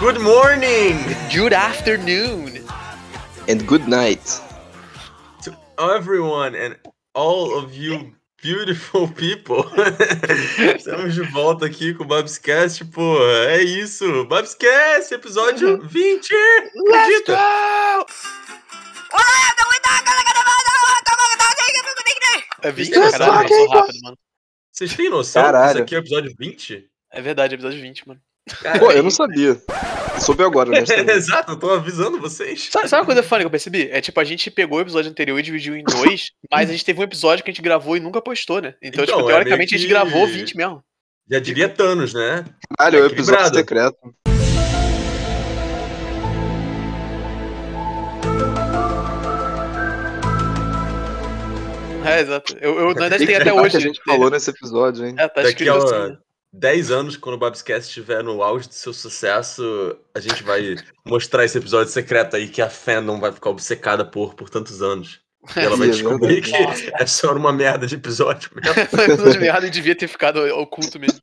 Good morning Good afternoon. And good night. to everyone and all of you beautiful people. Estamos de volta aqui com o Babscast, pô. É isso. Babscast, episódio 20. Acredita? É 20, Let's caralho, go. eu sou rápido, mano. Vocês têm noção que Caralho. isso aqui é o episódio 20? É verdade, episódio 20, mano. Pô, eu não sabia. Soube agora, né? Exato, eu tô avisando vocês. Sabe, sabe uma coisa funny que eu percebi? É tipo, a gente pegou o episódio anterior e dividiu em dois, mas a gente teve um episódio que a gente gravou e nunca postou, né? Então, Então, tipo, é teoricamente a gente que- gravou 20 mesmo. Já diria Thanos, né? Caralho, é o episódio Equilibrado. secreto. É, exato. Eu, eu, na verdade, tem que até hoje. que a gente falou nesse episódio, hein? É, tá Daqui escrito a assim. né? 10 anos, quando o Babscast estiver no auge do seu sucesso, a gente vai mostrar esse episódio secreto aí que a fandom vai ficar obcecada por por tantos anos. E ela vai É descobrir que é só uma merda de episódio mesmo. Episódio de merda e devia ter ficado oculto mesmo.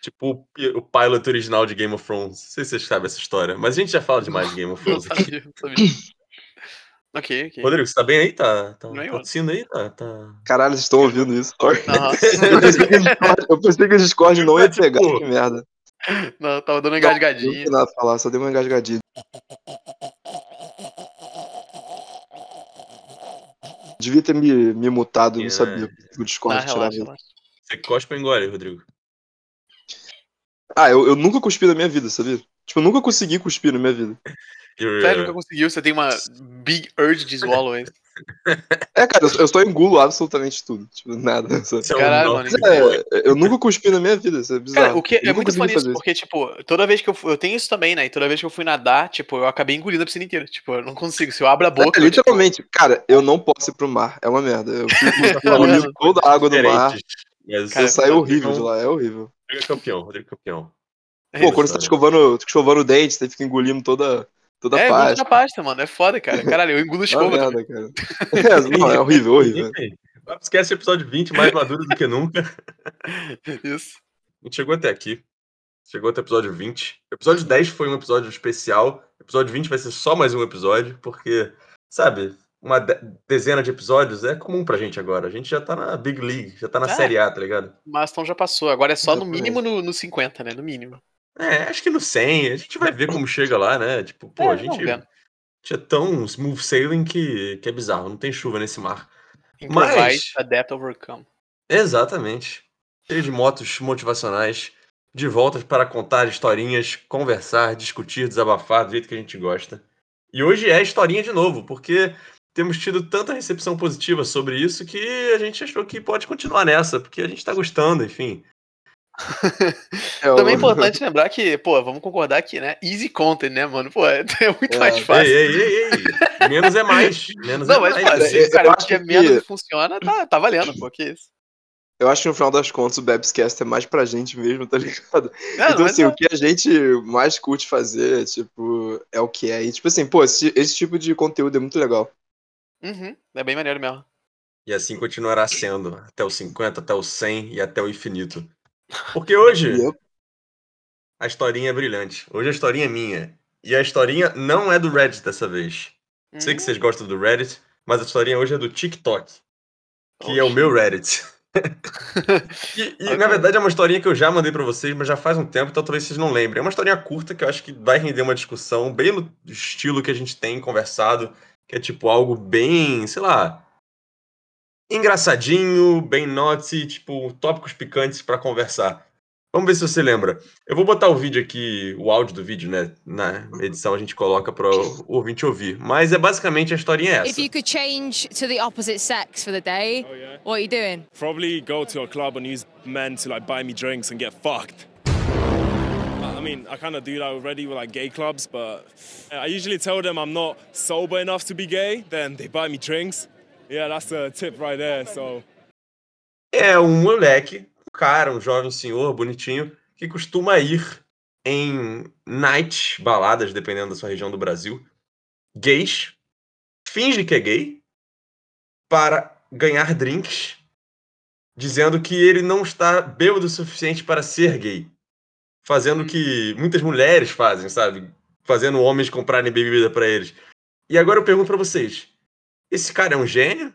Tipo o, pi- o pilot original de Game of Thrones. Não sei se vocês sabem essa história, mas a gente já fala demais de Game of Thrones aqui. sabia, não sabia. Ok, ok. Rodrigo, você tá bem aí? Tá, tá, tá tossindo aí? Tá, tá... Caralho, vocês estão ouvindo isso? Sorry. Aham. Eu pensei que o Discord- Eu pensei que o Discord não ia Tipo, pegar. Que merda. Não, tava dando uma Não engasgadinha. tem nada pra falar, só dei uma engasgadinha. Devia ter me, me mutado, É. não sabia que o Discord Ah, tirava relaxa, isso. relaxa. Você cospe ou engole, Rodrigo? Ah, eu, eu nunca cuspi na minha vida, sabia? Tipo, eu nunca consegui cuspir na minha vida. Eu- Sério, nunca conseguiu? Você tem uma big urge de swallow hein? É, cara, eu, só engulo absolutamente tudo. Tipo, nada. é Caralho, mano. É, eu nunca cuspi na minha vida, isso é bizarro. Cara, o que é nunca muito funny isso, porque, tipo, toda vez que eu fui, eu tenho isso também, né? E toda vez que eu fui nadar, tipo, eu acabei engolindo a piscina inteira. Tipo, eu não consigo. Se eu abro a boca. É, eu, tipo, literalmente, cara, eu não posso ir pro mar. É uma merda. Eu fico toda a água do mar. Mas Cara, eu saio horrível de lá, é horrível. Rodrigo é campeão, Rodrigo é campeão. é, Pô, quando você tá escovando, escovando o dente, você fica engolindo toda, toda é, pasta. da pasta, mano. É foda, cara. Caralho, eu engulo É escova. também. merda, cara. É, não, é horrível, horrível. Enfim, esquece o episódio 20, mais maduro do que nunca. Isso. A gente chegou até aqui. Chegou até o episódio 20. O episódio 10 foi um episódio especial. O episódio 20 vai ser só mais um episódio, porque, sabe, uma de- dezena de episódios é comum pra gente agora. A gente já tá na Big League, já tá na É. Série A, tá ligado? Mas então já passou. Agora é só no mínimo no, no 50, né? No mínimo. É, acho que no 100. A gente vai ver como chega lá, né? Tipo, pô, É, a gente, é tão smooth sailing que, que é bizarro. Não tem chuva nesse mar. Improvise Mas- a death overcome. Exatamente. Cheio de motos motivacionais, de volta para contar historinhas, conversar, discutir, desabafar do jeito que a gente gosta. E hoje é historinha de novo, porque temos tido tanta recepção positiva sobre isso que a gente achou que pode continuar nessa, porque a gente tá gostando, enfim. É, Também é importante lembrar que, pô, vamos concordar aqui, né? Easy content, né, mano? Pô, é, é muito É. mais fácil. ei, ei, ei. Menos é mais. Menos Não, é mas, mais. cara, eu- o cara eu o acho que é que- menos e funciona, tá, tá valendo, pô, que isso. Eu acho que no final das contas o Babscast é mais pra gente mesmo, tá ligado? É, então, assim, é. o que a gente mais curte fazer, tipo, é o que é. E, tipo assim, pô, esse, esse tipo de conteúdo é muito legal. Uhum, é bem maneiro mesmo. E assim continuará sendo, até o 50, até o 100 e até o infinito. Porque hoje a historinha é brilhante. Hoje a historinha é minha. E a historinha não é do Reddit dessa vez. Sei que Hum, vocês gostam do Reddit, mas a historinha hoje é do TikTok, que é o oxi. meu Reddit. E, e, na Ok. verdade é uma historinha que eu já mandei pra vocês, mas já faz um tempo, então talvez vocês não lembrem. É uma historinha curta que eu acho que vai render uma discussão bem no estilo que a gente tem conversado, que é tipo algo bem, sei lá, engraçadinho, bem naughty, tipo tópicos picantes pra conversar. Vamos ver se você lembra. Eu vou botar o vídeo aqui, o áudio do vídeo, né? Na edição a gente coloca para o ouvinte ouvir. Mas é basicamente a historinha é If essa. you could change to the opposite sex for the day, Oh yeah. what are you doing? Probably go to a club and use men to like buy me drinks and get fucked. I I mean, I kind of do that already with like gay clubs, but I usually tell them I'm not sober enough to be gay. Then they buy me drinks. Yeah, that's the tip right there. So É um moleque, um cara, um jovem senhor bonitinho, que costuma ir em night, baladas, dependendo da sua região do Brasil, gays, finge que é gay, para ganhar drinks, dizendo que ele não está bêbado o suficiente para ser gay. fazendo o que muitas mulheres fazem, sabe? Fazendo homens comprarem bebida pra eles. E agora eu pergunto pra vocês: esse cara é um gênio?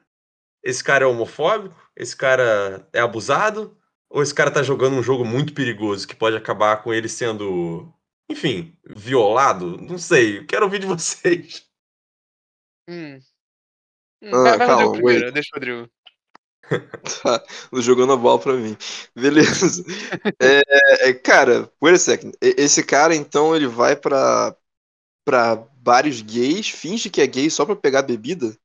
Esse cara é homofóbico? Esse cara é abusado? Ou esse cara tá jogando um jogo muito perigoso que pode acabar com ele sendo, enfim, violado? Não sei. Quero ouvir de vocês. Hum. Hum, Ah, vai, vai, calma, Rodrigo primeiro, wait. deixa o Rodrigo. Tá jogando a bola pra mim. Beleza. É, é, cara, wait a second. Esse cara, então, ele vai pra, pra bares gays, finge que é gay só pra pegar bebida?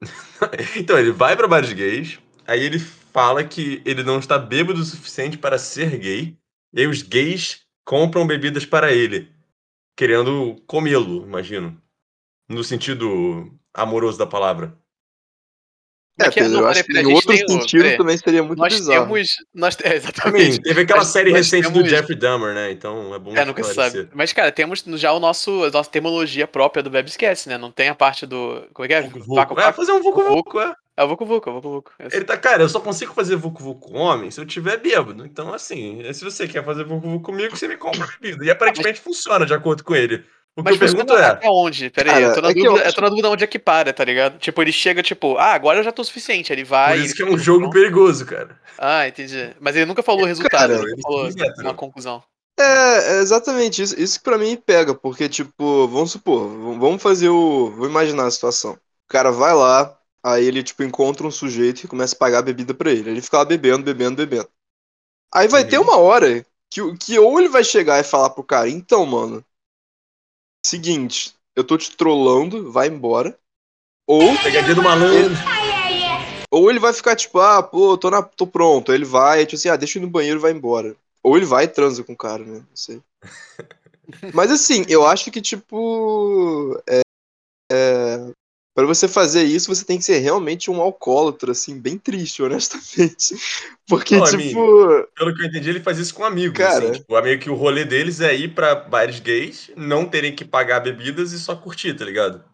Então, ele vai pra bares gays, aí ele fala que ele não está bêbado o suficiente para ser gay, e aí os gays compram bebidas para ele, querendo comê-lo, imagino. No sentido amoroso da palavra. É, Pedro, não, eu acho que em outro sentido peraí. também seria muito Nós bizarro. temos. Nós, é, exatamente. teve aquela Mas série nós recente do temos- Jeffrey Dahmer, né? Então é bom É, nunca esclarecer. sabe. Mas, cara, temos já o nosso, a nossa terminologia própria do Webscast, né? Não tem a parte do. Como é que é? Vucu Vaco, Vucu. É, vaco. fazer um Vucu Vucu, é. É o Vucu Vucu, é o Vucu Vucu. Esse- Ele tá, cara, eu só consigo fazer Vucu Vucu com homem se eu tiver bêbado. Então, assim, se você quer fazer Vucu Vucu comigo, você me compra bebida. E aparentemente funciona de acordo com ele. O que Mas eu pergunto funciona é. até onde? Pera aí, Cara, eu tô na é que eu dúvida, eu tô na dúvida onde é que para, tá ligado? Tipo, ele chega, tipo, ah, agora eu já tô o suficiente. Aí ele vai. Por isso que é um jogo chão. perigoso, cara. Ah, entendi. Mas ele nunca falou o resultado, Cara, ele falou mete, uma conclusão. É, é exatamente isso. Isso que pra mim pega, porque, tipo, vamos supor, vamos fazer o. Vou imaginar a situação. O cara vai lá, aí ele, tipo, encontra um sujeito e começa a pagar a bebida pra ele. Ele fica lá bebendo, bebendo, bebendo. Aí vai Uhum. ter uma hora que, o- que ou ele vai chegar e falar pro cara, então, mano, seguinte, eu tô te trollando, vai embora. Ou, Pegadinha do malandro. ou ele vai ficar, tipo, ah, pô, tô, na, tô pronto. Aí ele vai, tipo assim, ah, deixa eu ir no banheiro e vai embora. Ou ele vai e transa com o cara, né? Não sei. Mas assim, eu acho que, tipo. É, é, para você fazer isso, você tem que ser realmente um alcoólatra, assim, bem triste, honestamente. Porque, Não, tipo. amigo. Pelo que eu entendi, ele faz isso com amigos. Cara. Assim, tipo, meio que o rolê deles é ir pra bares gays, não terem que pagar bebidas e só curtir, tá ligado?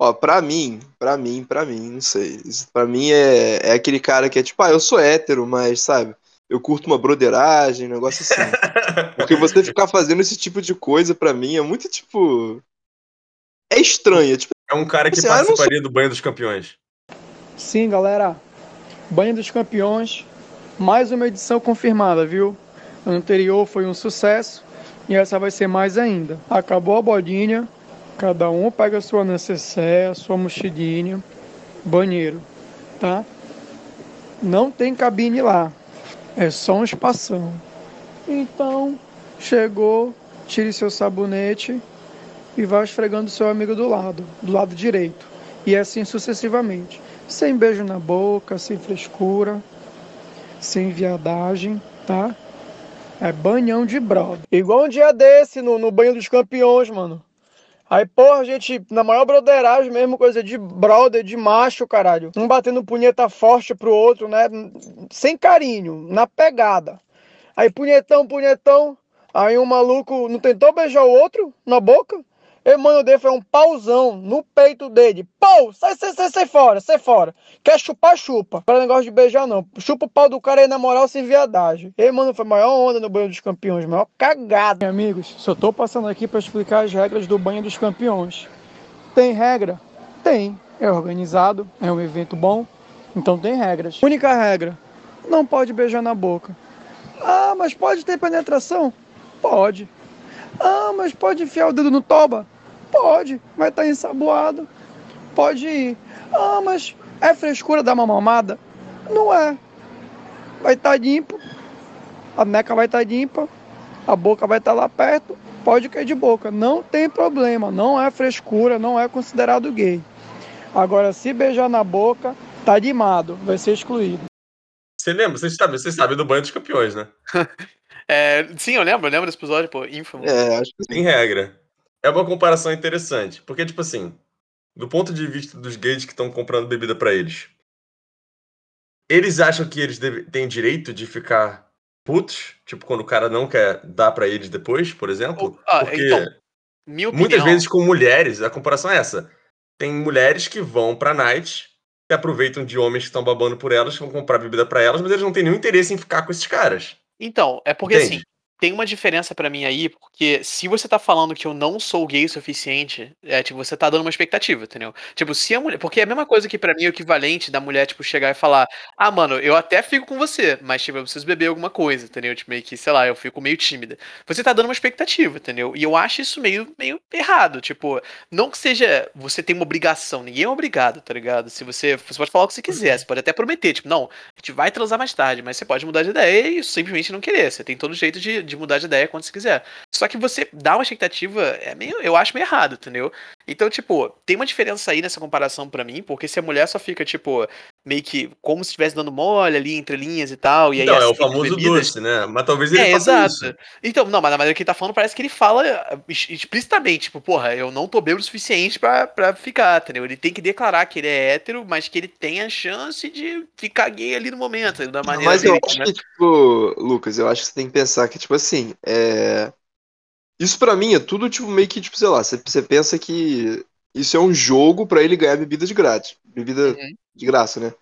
Ó, pra mim, pra mim, pra mim, não sei. Pra mim é, é aquele cara que é tipo, ah, eu sou hétero, mas, sabe, eu curto uma broderagem, um negócio assim. Porque você ficar fazendo esse tipo de coisa, pra mim, é muito, tipo. É estranho. é Tipo, É um cara que Assim, participaria do banho dos campeões. Sim, galera. Banho dos Campeões, mais uma edição confirmada, viu? O anterior foi um sucesso e essa vai ser mais ainda. Acabou a bodinha, cada um pega a sua necessaire, a sua mochilinha, banheiro, tá? Não tem cabine lá, é só um espação. Então, chegou, tire seu sabonete e vai esfregando seu amigo do lado, do lado direito. E assim sucessivamente. Sem beijo na boca, sem frescura, sem viadagem, tá? É banhão de brother. Igual um dia desse no, no banho dos campeões, mano. Aí, porra, gente, na maior broderagem mesmo, coisa de brother, de macho, caralho. Um batendo punheta forte pro outro, né? Sem carinho, na pegada. Aí, punhetão, punhetão. Aí um maluco não tentou beijar o outro na boca? E mano dele foi um pauzão no peito dele. Pau! Sai, sai, sai, sai fora, sai fora. Quer chupar, chupa. Para negócio de beijar, não. Chupa o pau do cara aí na moral sem viadagem. E mano, foi a maior onda no banho dos campeões, maior cagada. Meus amigos, só tô passando aqui para explicar as regras do banho dos campeões. Tem regra? Tem. É organizado, é um evento bom, então tem regras. Única regra: não pode beijar na boca. Ah, mas pode ter penetração? Pode. Ah, mas pode enfiar o dedo no toba? Pode, vai estar ensaboado. Pode ir. Ah, mas é frescura dar uma mamada? Não é. Vai estar limpo. A neca vai estar limpa. A boca vai estar lá perto. Pode cair de boca. Não tem problema. Não é frescura. Não é considerado gay. Agora, se beijar na boca, tá limado. Vai ser excluído. Você lembra? Vocês sabem, vocês sabem do banho dos campeões, né? É, sim, eu lembro, eu lembro desse episódio, pô, ínfimo. é, acho que Tem regra. É uma comparação interessante. Porque, tipo assim, do ponto de vista dos gays que estão comprando bebida pra eles, eles acham que eles têm direito de ficar putos? Tipo, quando o cara não quer dar pra eles depois, por exemplo? Ah, Porque então, opinião, muitas vezes com mulheres, a comparação é essa. Tem mulheres que vão pra night, se aproveitam de homens que estão babando por elas, que vão comprar bebida pra elas, mas eles não têm nenhum interesse em ficar com esses caras. Então, é porque Entende? assim, tem uma diferença pra mim aí, porque se você tá falando que eu não sou gay o suficiente, é tipo, você tá dando uma expectativa, entendeu? Tipo, se a mulher. Porque é a mesma coisa que pra mim é o equivalente da mulher, tipo, chegar e falar: Ah, mano, eu até fico com você, mas, tipo, eu preciso beber alguma coisa, entendeu? Tipo, meio que, sei lá, eu fico meio tímida. Você tá dando uma expectativa, entendeu? E eu acho isso meio, meio errado. Tipo, não que seja. Você tem uma obrigação, ninguém é obrigado, tá ligado? Se você. Você pode falar o que você quiser, você pode até prometer, tipo, não, a gente vai transar mais tarde, mas você pode mudar de ideia e simplesmente não querer. Você tem todo jeito de, de mudar de ideia quando você quiser. Só que você dá uma expectativa, é meio, eu acho meio errado, entendeu? Então, tipo, tem uma diferença aí nessa comparação pra mim, porque se a mulher só fica, tipo, meio que como se estivesse dando mole ali entre linhas e tal, e aí Então, é o famoso bebidas- doce, né? Mas talvez ele é, faça exato. isso. Então, não, mas na maneira que ele tá falando, parece que ele fala ex- explicitamente, tipo, porra, eu não tô bêbado o suficiente pra, pra ficar, entendeu? Ele tem que declarar que ele é hétero, mas que ele tem a chance de ficar gay ali no momento, da maneira Mas eu acho né? que, tipo, Lucas, eu acho que você tem que pensar que, tipo assim, é. Isso pra mim é tudo, tipo, meio que, tipo, sei lá, você, você pensa que isso é um jogo pra ele ganhar bebida de grátis. Bebida Uhum. De graça, né?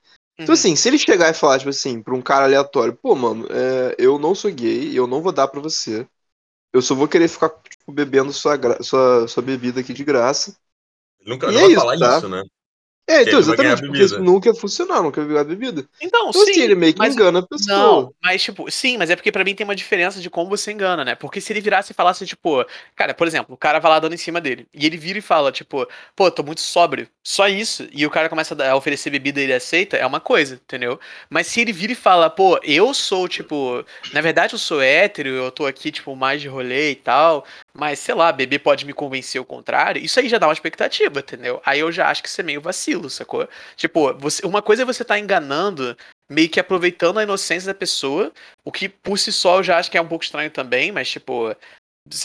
Então, Uhum. assim, se ele chegar e falar, tipo assim, pra um cara aleatório, pô, mano, é, eu não sou gay, eu não vou dar pra você. Eu só vou querer ficar, tipo, bebendo sua, gra- sua, sua bebida aqui de graça. Ele nunca E não é vai isso, falar tá? isso, né? É, então, exatamente, porque isso nunca ia funcionar, nunca ia ganhar bebida. Então, Então, sim, assim, ele meio que mas engana a pessoa. Não, mas tipo, sim, mas é porque pra mim tem uma diferença de como você engana, né? Porque se ele virasse e falasse, tipo, cara, por exemplo, o cara vai lá dando em cima dele, e ele vira e fala, tipo, pô, tô muito sóbrio, só isso, e o cara começa a dar- a oferecer bebida e ele aceita, é uma coisa, entendeu? Mas se ele vira e fala, pô, eu sou, tipo, na verdade eu sou hétero, eu tô aqui, tipo, mais de rolê e tal, mas sei lá, beber pode me convencer o contrário, isso aí já dá uma expectativa, entendeu? Aí eu já acho que isso é meio vacilo, sacou? Tipo, você, uma coisa é você tá enganando meio que aproveitando a inocência da pessoa, o que por si só eu já acho que é um pouco estranho também, mas tipo,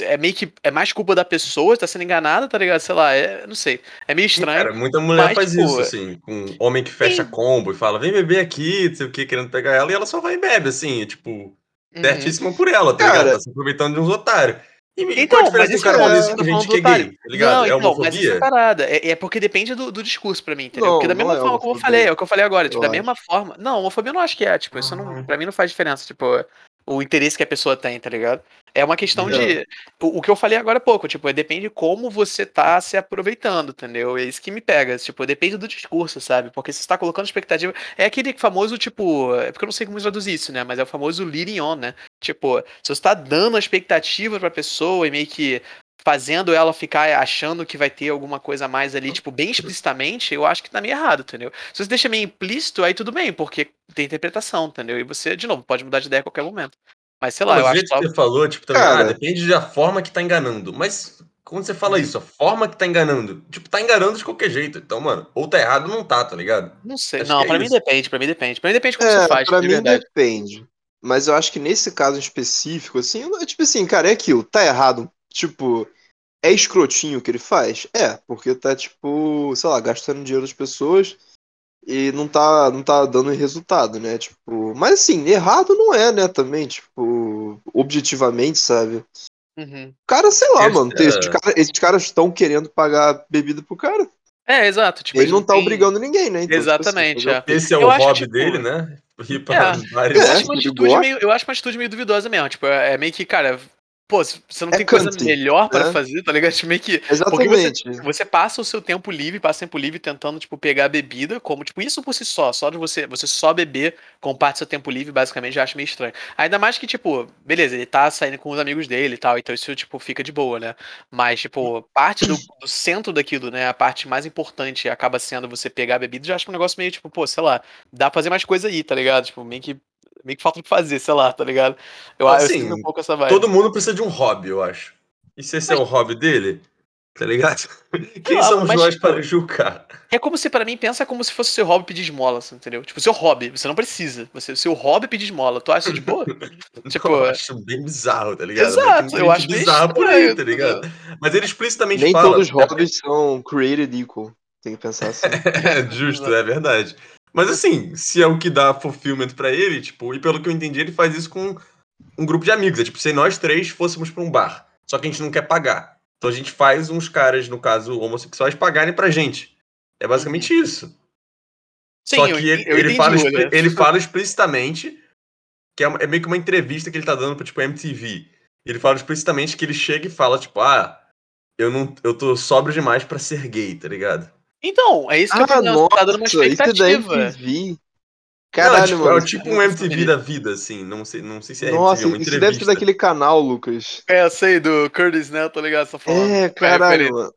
é meio que é mais culpa da pessoa, tá sendo enganada, tá ligado? Sei lá, é, não sei, é meio estranho. Cara, muita mulher mas, faz tipo, isso, assim, com homem que fecha sim. combo e fala, vem beber aqui, não sei o que, querendo pegar ela, e ela só vai e bebe, assim, tipo, Uhum. certíssima por ela, tá Cara- ligado? Tá se aproveitando de uns otários. E, Então, mas isso cara é- falando gente do que é gay, tá ligado? Não, é então, mas isso é parada. É, é porque depende do, do discurso pra mim, entendeu? Não, porque da mesma é forma como eu falei, é o que eu falei agora, tipo, da mesma forma. Não, homofobia eu não acho que é, tipo, isso não, pra mim não faz diferença, tipo, o interesse que a pessoa tem, tá ligado? É uma questão de. O, o que eu falei agora há pouco, tipo, é, depende de como você tá se aproveitando, entendeu? É isso que me pega. Tipo, depende do discurso, sabe? Porque se você tá colocando expectativa. É aquele famoso, tipo. É porque eu não sei como traduzir isso, né? Mas é o famoso leading on, né? Tipo, se você tá dando a expectativa pra pessoa e meio que fazendo ela ficar achando que vai ter alguma coisa a mais ali, tipo, bem explicitamente, eu acho que tá meio errado, entendeu? Se você deixa meio implícito, aí tudo bem, porque tem interpretação, entendeu? E você, de novo, pode mudar de ideia a qualquer momento. Mas sei lá, Mas eu o acho que você falou, tipo, também, Cara- ah, depende da forma que tá enganando. Mas quando você fala Uhum. isso, a forma que tá enganando, tipo, tá enganando de qualquer jeito. Então, mano, ou tá errado ou não tá, tá ligado? Não sei. Acho não, é pra mim isso. depende, pra mim depende. Pra mim depende de como É, você faz, pra de mim verdade. depende. Mas eu acho que nesse caso específico, assim, tipo assim, cara, é aquilo, tá errado. Tipo, é escrotinho o que ele faz? É, porque tá, tipo, sei lá, gastando dinheiro das pessoas e não tá, não tá dando resultado, né? Tipo, mas assim, errado não é, né, também, tipo, objetivamente, sabe? Uhum. O cara, sei lá, Esse mano, tem- é- esses, cara- esses caras estão querendo pagar bebida pro cara. É, exato. Tipo, ele eles não tá têm- obrigando ninguém, né? Então, tipo assim, Exatamente, fazer o é. Esse é Eu o acho, hobby tipo, dele, né? É. Eu acho meio, eu acho uma atitude meio duvidosa mesmo. Tipo, é é meio que, cara, pô, você não É tem coisa melhor pra né? fazer, tá ligado? Tipo, meio que Porque você, Exatamente. você passa o seu tempo livre, passa tempo livre tentando, tipo, pegar bebida, como, tipo, isso por si só, só de você, você só beber como parte do seu tempo livre, basicamente, já acho meio estranho. Ainda mais que, tipo, beleza, ele tá saindo com os amigos dele e tal, então isso, tipo, fica de boa, né? Mas, tipo, parte do, do centro daquilo, né, a parte mais importante acaba sendo você pegar a bebida, já acho um negócio meio, tipo, pô, sei lá, dá pra fazer mais coisa aí, tá ligado? Tipo, meio que, meio que falta o que fazer, sei lá, tá ligado? Eu, Assim, um pouco essa vibe. Todo mundo precisa de um hobby, eu acho. E se esse é o hobby dele, tá ligado? Quem lá, somos mas, nós tipo, para julgar? É como se, pra mim, pensa como se fosse seu hobby pedir esmola, assim, entendeu? Tipo, seu hobby, você não precisa. Você, seu hobby é pedir esmola. Tu acha isso de boa? tipo, eu acho bem bizarro, tá ligado? Exato, Mas eu acho meio bizarra por aí, tá ligado? Mas ele explicitamente Nem fala. todos os hobbies são created equal. Tem que pensar assim. É justo, é verdade. Mas assim, se é o que dá fulfillment pra ele, tipo, e pelo que eu entendi, ele faz isso com um grupo de amigos. É tipo, se nós três fôssemos pra um bar, só que a gente não quer pagar. Então a gente faz uns caras, no caso homossexuais, pagarem pra gente. É basicamente isso. Uhum. sim, Só eu, que ele, entendi- eu ele, fala, olha. ele fala explicitamente que é, é meio que uma entrevista que ele tá dando pra, tipo, MTV. Ele fala explicitamente que ele chega e fala, tipo, ah, eu não. Eu tô sóbrio demais pra ser gay, tá ligado? Então, é isso que eu Ah, tô dizendo, você tá dando uma nossa, isso é da expectativa. MTV. Não, Caralho, é tipo, mano. é tipo um MTV da vida, assim. Não sei, não sei se é Nossa, MTV, é isso deve ser daquele canal, Lucas. É, eu sei, do Curtis, né? Tô ligado, só falando. É, caralho, mano.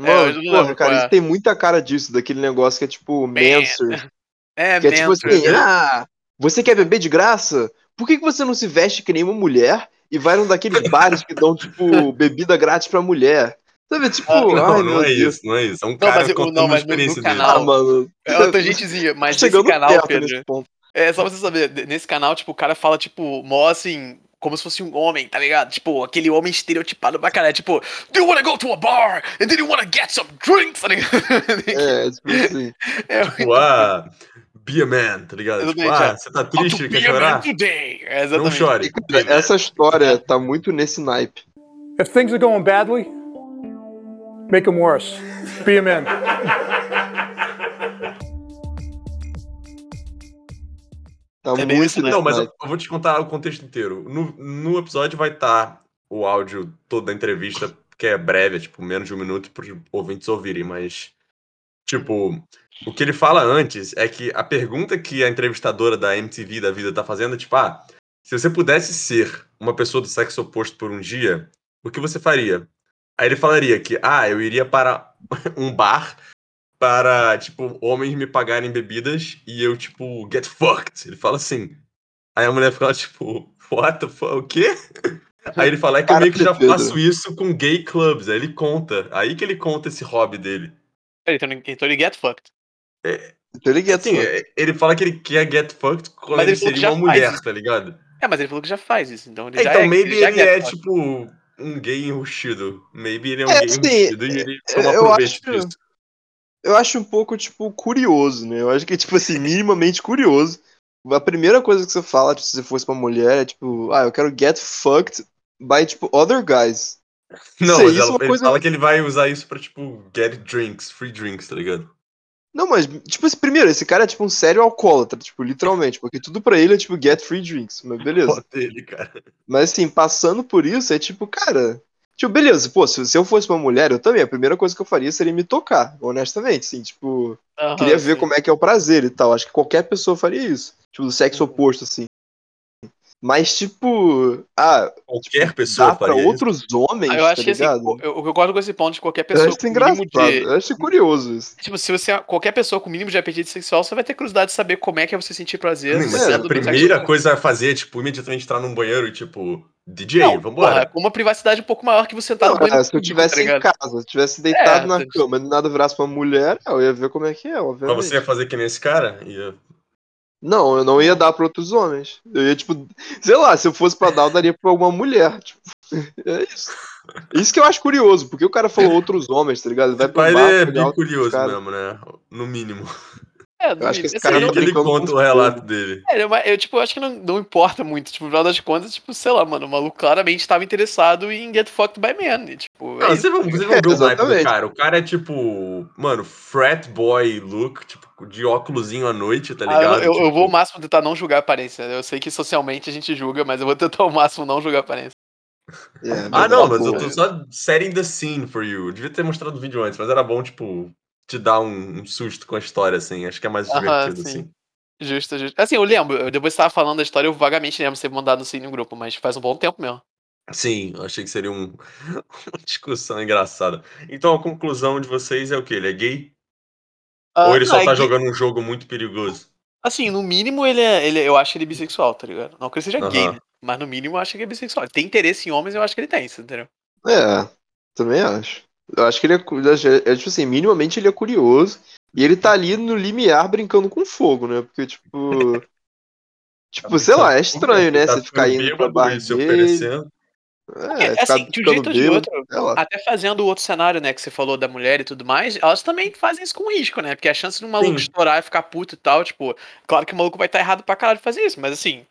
É, Mano, eu não porra, lembro cara, é. isso tem muita cara disso, daquele negócio que é tipo Manser. É, Que é tipo assim, ah, você quer beber de graça? Por que, que você não se veste que nem uma mulher e vai num daqueles bares que dão, tipo, bebida grátis pra mulher? Sabe, tipo, Ah, Não, ai, não é Deus. isso, não é isso. É um Não, cara mas o- contando não, uma mas no- no experiência dele. canal- Ah, mano. É outra gentezinha, mas chegando nesse canal, Pedro. nesse ponto. É, só pra você saber, nesse canal, tipo, o cara fala, tipo, mó assim, como se fosse um homem, tá ligado? Tipo, aquele homem estereotipado pra caralho. Tipo, do you wanna go to a bar? And then you wanna get some drinks? Tá ligado? É, tipo assim. É, Tipo, ah, be a man, tá ligado? Tipo, Exatamente, ah, é. você tá triste, be quer a man chorar? today. É, Não chore. Essa história tá muito nesse naipe. If things are going badly, make them worse. Be a man. Tá É muito isso, nesse Não, mas eu, eu vou te contar o contexto inteiro. No, no episódio vai estar o áudio todo da entrevista, que é breve, é tipo menos de um minuto para os ouvintes ouvirem, mas. Tipo, o que ele fala antes é que a pergunta que a entrevistadora da MTV da vida tá fazendo é tipo, ah, se você pudesse ser uma pessoa do sexo oposto por um dia, o que você faria? Aí ele falaria que, ah, eu iria para um bar para, tipo, homens me pagarem bebidas e eu, tipo, get fucked. Ele fala assim. Aí a mulher fala, tipo, what the fuck, o quê? Aí ele fala, é que eu meio que já faço isso com gay clubs. Aí ele conta, aí que ele conta esse hobby dele. Então, então ele get fucked. Então ele get Assim, fucked. é- ele fala que ele quer get fucked quando Mas ele ele seria uma mulher, tá ligado? É, mas ele falou que já faz isso, então ele É, já então, é, maybe já ele get é, fucked. tipo, um gay enrustido. Maybe ele é um É, gay assim, enrustido e ele toma eu acho- disso. Eu acho um pouco, tipo, curioso, né? Eu acho que, tipo assim, minimamente curioso. A primeira coisa que você fala, tipo, se você fosse uma mulher, é tipo, ah, eu quero get fucked by, tipo, other guys. Não, Sei, mas é ela- uma ele coisa- fala que ele vai usar isso pra, tipo, get drinks, free drinks, tá ligado? Não, mas, tipo assim, primeiro, esse cara é, tipo, um sério alcoólatra, tipo, literalmente, porque tudo pra ele é, tipo, get free drinks, mas beleza. Foda dele, cara. Mas, assim, passando por isso, é tipo, cara... Tipo, beleza, pô, se, se eu fosse uma mulher, eu também, a primeira coisa que eu faria seria me tocar, honestamente, assim, tipo... Queria ver sim. como é que é o prazer e tal. Acho que qualquer pessoa faria isso. Tipo, do sexo Uhum. oposto, assim. Mas, tipo, ah, Qualquer pessoa dá pra outros homens, Ah, eu tá acho que assim, ligado? eu, eu concordo com esse ponto de qualquer eu pessoa acho isso com engraçado. de. Eu acho curioso isso. Tipo, se você. Qualquer pessoa com mínimo de apetite sexual, você vai ter curiosidade de saber como é que é você sentir prazer. Sim, mas É, a primeira coisa a fazer é, tipo, imediatamente entrar num banheiro e, tipo, DJ, Não, vambora. porra, com uma privacidade um pouco maior que você tá Não, no banheiro é, se eu público, tivesse tá em casa, se eu tivesse deitado É, na tá- cama e nada virasse pra mulher, eu ia ver como é que é, Mas obviamente. você ia fazer que nem esse cara? Ia... Não, eu não ia dar pra outros homens. Eu ia, tipo, sei lá, se eu fosse pra dar, eu daria pra alguma mulher. Tipo, é isso. Isso que eu acho curioso, porque o cara falou outros homens, tá ligado? Ele vai pro pai bar, é bem curioso mesmo, né? No mínimo. É, Eu acho que esse cara que ele conta o relato dele. É, eu, eu, tipo, eu acho que não, não importa muito. Tipo, no final das contas, tipo, sei lá, mano, o maluco claramente tava interessado em Get Fucked by Men. E, tipo, é Não, vão, vocês vão ver o naipe do cara. O cara é tipo, mano, frat boy look, tipo, de óculosinho à noite, tá Ah, eu, ligado? eu- eu Tipo, vou ao máximo tentar não julgar a aparência. Eu sei que socialmente a gente julga, mas eu vou tentar ao máximo não julgar a aparência. É, Ah, não, mas eu tô só setting the scene for you. Eu devia ter mostrado o vídeo antes, mas era bom, tipo, te dar um, um susto com a história, assim. Acho que é mais divertido, sim. assim. Justo, justo. Assim, eu lembro, eu- depois você tava falando da história, eu vagamente lembro de você ter mandado assim no grupo, mas faz um bom tempo mesmo. Sim, eu achei que seria um- uma discussão engraçada. Então a conclusão de vocês é o quê? Ele é gay? Ah, Ou ele não, só é tá que- jogando um jogo muito perigoso? Assim, no mínimo ele é, ele, eu acho ele bissexual, tá ligado? Não que ele seja gay, Aham. né? Mas no mínimo eu acho que ele é bissexual. Ele tem interesse em homens, eu acho que ele tem, entendeu? É, também acho. Eu acho que ele é, é, é, tipo assim, minimamente ele é curioso. E ele tá ali no limiar brincando com fogo, né? Porque, tipo. tipo, sei lá, é estranho, né? Tá Você ficar indo pra bêbado bar e se oferecendo. É, É, assim, de um jeito ou de outro. Até fazendo o outro cenário, né, que você falou da mulher e tudo mais, elas também fazem isso com risco, né? Porque a chance de um maluco Sim. estourar e ficar puto e tal, tipo, claro que o maluco vai estar errado pra caralho de fazer isso, mas assim,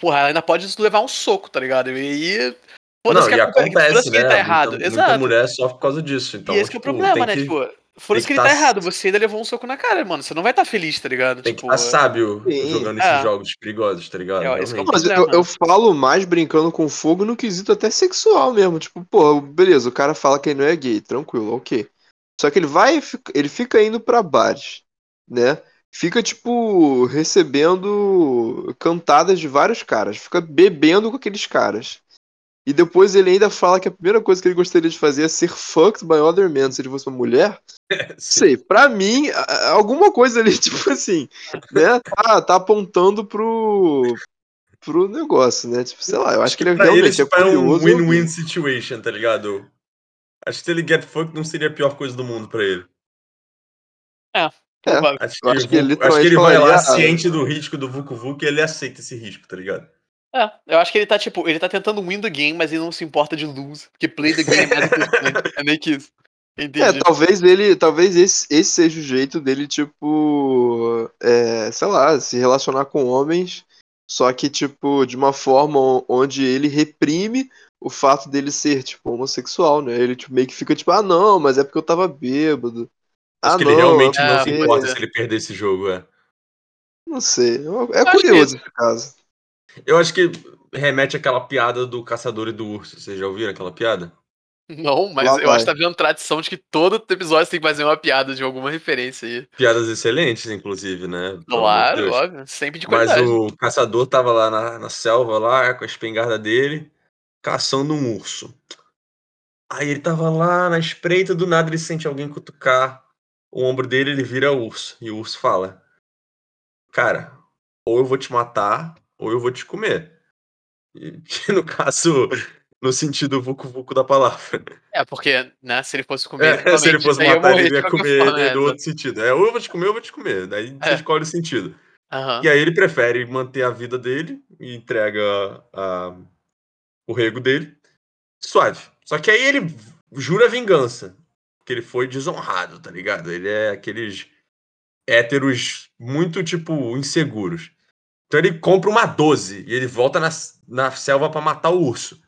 porra, ela ainda pode levar um soco, tá ligado? E foda-se que e a culpa- acontece, foda-se que né? ele tá errado. Muita, Exato. muita mulher sofre por causa disso. Então, e esse que é o tipo, problema, né? que- Tipo, isso que que ele tá tá- errado. Você ainda levou um soco na cara, mano. Você não vai estar feliz, tá ligado? Tem que tipo, estar sábio Sim. jogando esses É. jogos perigosos, tá ligado? É, que é. Mas eu, eu falo mais brincando com fogo no quesito até sexual mesmo. Tipo, pô, beleza, o cara fala que ele não é gay, tranquilo, ok. Só que ele vai, e ele fica indo pra bares, né? Fica, tipo, recebendo cantadas de vários caras, fica bebendo com aqueles caras. E depois ele ainda fala que a primeira coisa que ele gostaria de fazer é ser fucked by other men, se ele fosse uma mulher. Sei, pra mim, a- a- alguma coisa ali, tipo assim, né? Tá, tá apontando pro, pro negócio, né? Tipo, sei lá, eu acho que ele é pra ele, realmente é tipo, é um curioso. win-win situation, tá ligado? Acho que se ele get fucked não seria a pior coisa do mundo pra ele. provável. Acho Eu que, acho que ele acho que ele vai lá falaria, ciente do risco do Vucu Vucu e ele aceita esse risco, tá ligado? É, eu acho que ele tá, tipo, ele tá tentando win the game, mas ele não se importa de lose. Porque play the game é mais importante. É meio que isso. Entendi. É, talvez ele, talvez esse, esse seja o jeito dele, tipo, é, sei lá, se relacionar com homens, só que, tipo, de uma forma onde ele reprime o fato dele ser, tipo, homossexual, né? Ele, tipo, meio que fica, tipo, ah, não, mas é porque eu tava bêbado. Acho ah, que ele não, realmente é não se importa pode se ele perder esse jogo, é. Não sei, é acho que curioso esse caso. Eu acho que remete àquela piada do caçador e do urso. Vocês já ouviram aquela piada? Não, mas Lá eu vai. acho que tá vendo tradição de que todo episódio tem que fazer uma piada de alguma referência aí. Piadas excelentes, inclusive, né? Pelo Claro, Deus. óbvio. Sempre de Mas qualidade. o caçador tava lá na, na selva, lá, com a espingarda dele, caçando um urso. Aí ele tava lá na espreita, do nada ele sente alguém cutucar o ombro dele, ele vira urso. E o urso fala: Cara, ou eu vou te matar, ou eu vou te comer. E, que no caso, no sentido vucu-vucu da palavra. É, porque, né, se ele fosse comer. É, se ele fosse matar, ele ia comer forma, ele é, no outro sentido. É, ou eu vou te comer, ou eu vou te comer. Daí você É. escolhe o sentido. Aham. E aí ele prefere manter a vida dele e entrega a- o rego dele suave. Só que aí ele jura vingança. Porque ele foi desonrado, tá ligado? Ele é aqueles héteros muito, tipo, inseguros. Então ele compra uma 12 e ele volta na, na selva pra matar o urso.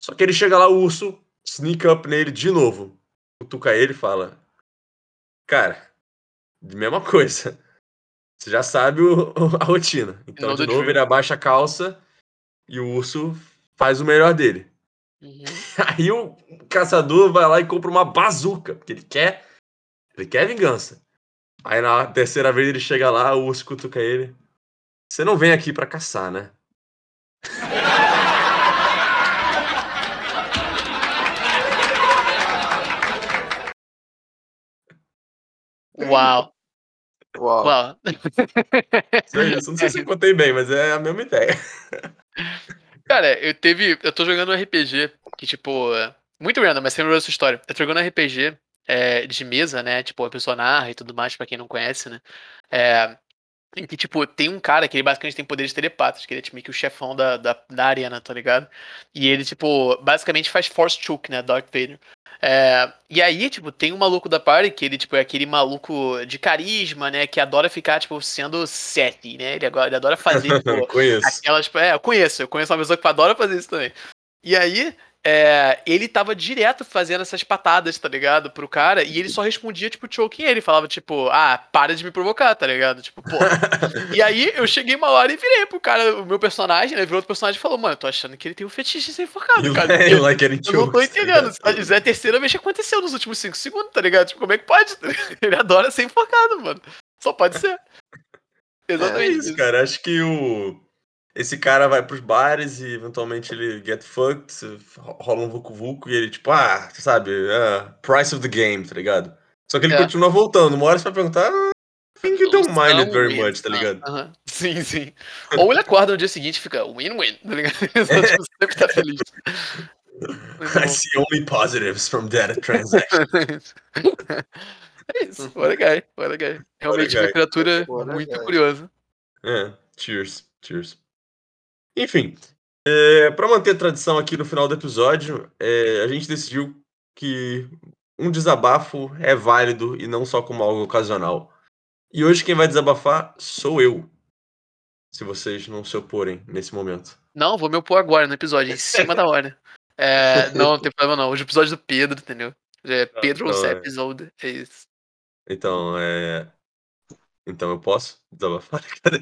Só que ele chega lá, o urso sneak up nele de novo. Cutuca ele e fala: Cara, mesma coisa. Você já sabe o- a rotina. Então, de novo, ele abaixa a calça e o urso faz o melhor dele. Uhum. Aí o caçador vai lá e compra uma bazuca, porque ele quer. Ele quer vingança. Aí na terceira vez ele chega lá, o urso cutuca ele. Você não vem aqui pra caçar, né? Uau, Uau. uau. Isso é isso. Não sei se eu contei bem, mas é a mesma ideia. Cara, eu teve. Eu tô jogando um RPG que, tipo. Muito random, mas sempre essa história. Eu tô jogando um RPG é, de mesa, né? Tipo, a pessoa narra e tudo mais, pra quem não conhece, né? É, em que, tipo, tem um cara que ele basicamente tem poderes telepatas, que ele é tipo, meio que o chefão da, da, da arena, tá ligado? E ele, tipo, basicamente faz Force Choke, né? Darth Vader. É, e aí, tipo, tem um maluco da party que ele, tipo, é aquele maluco de carisma, né? Que adora ficar, tipo, sendo sete, né? Ele, agora, ele adora fazer, tipo, Conheço. Aquelas, tipo, é, eu conheço, eu conheço uma pessoa que adora fazer isso também. E aí, é, ele tava direto fazendo essas patadas, tá ligado? Pro cara, e ele só respondia, tipo, choking ele. Falava, tipo, ah, para de me provocar, tá ligado? Tipo, pô. e aí, eu cheguei uma hora e virei pro cara, o meu personagem, né? Virou outro personagem e falou, mano, eu tô achando que ele tem um fetiche de ser enforcado, cara. you like Eu não tô tá entendendo. Isso é a terceira vez que aconteceu nos últimos 5 segundos, tá ligado? Tipo, como é que pode? Ele adora ser enforcado, mano. Só pode ser. É Exatamente isso, cara. Acho que o. Esse cara vai pros bares e eventualmente ele get fucked, rola um vucu vucu e ele, tipo, ah, sabe, ah, price of the game, tá ligado? Só que ele É. continua voltando. Uma hora você vai perguntar, ah, I think you don't mind it very Win. much, tá ligado? Ah, aham. Sim, sim. Ou ele acorda no dia seguinte e fica win-win, tá ligado? Só, tipo, sempre tá feliz. I see only positives from that transaction. É isso, what a guy, what a guy. Realmente guy. uma criatura What a muito curiosa. É, cheers, cheers. Enfim, é, para manter a tradição aqui no final do episódio, é, a gente decidiu que um desabafo é válido e não só como algo ocasional. E hoje quem vai desabafar sou eu. Se vocês não se oporem nesse momento. Não, vou me opor agora no episódio, em cima da hora. É, não, não tem problema não. Hoje é o episódio do Pedro, entendeu? É Pedro's então, é. episode. É isso. Então, é. Então eu posso desabafar? Cadê?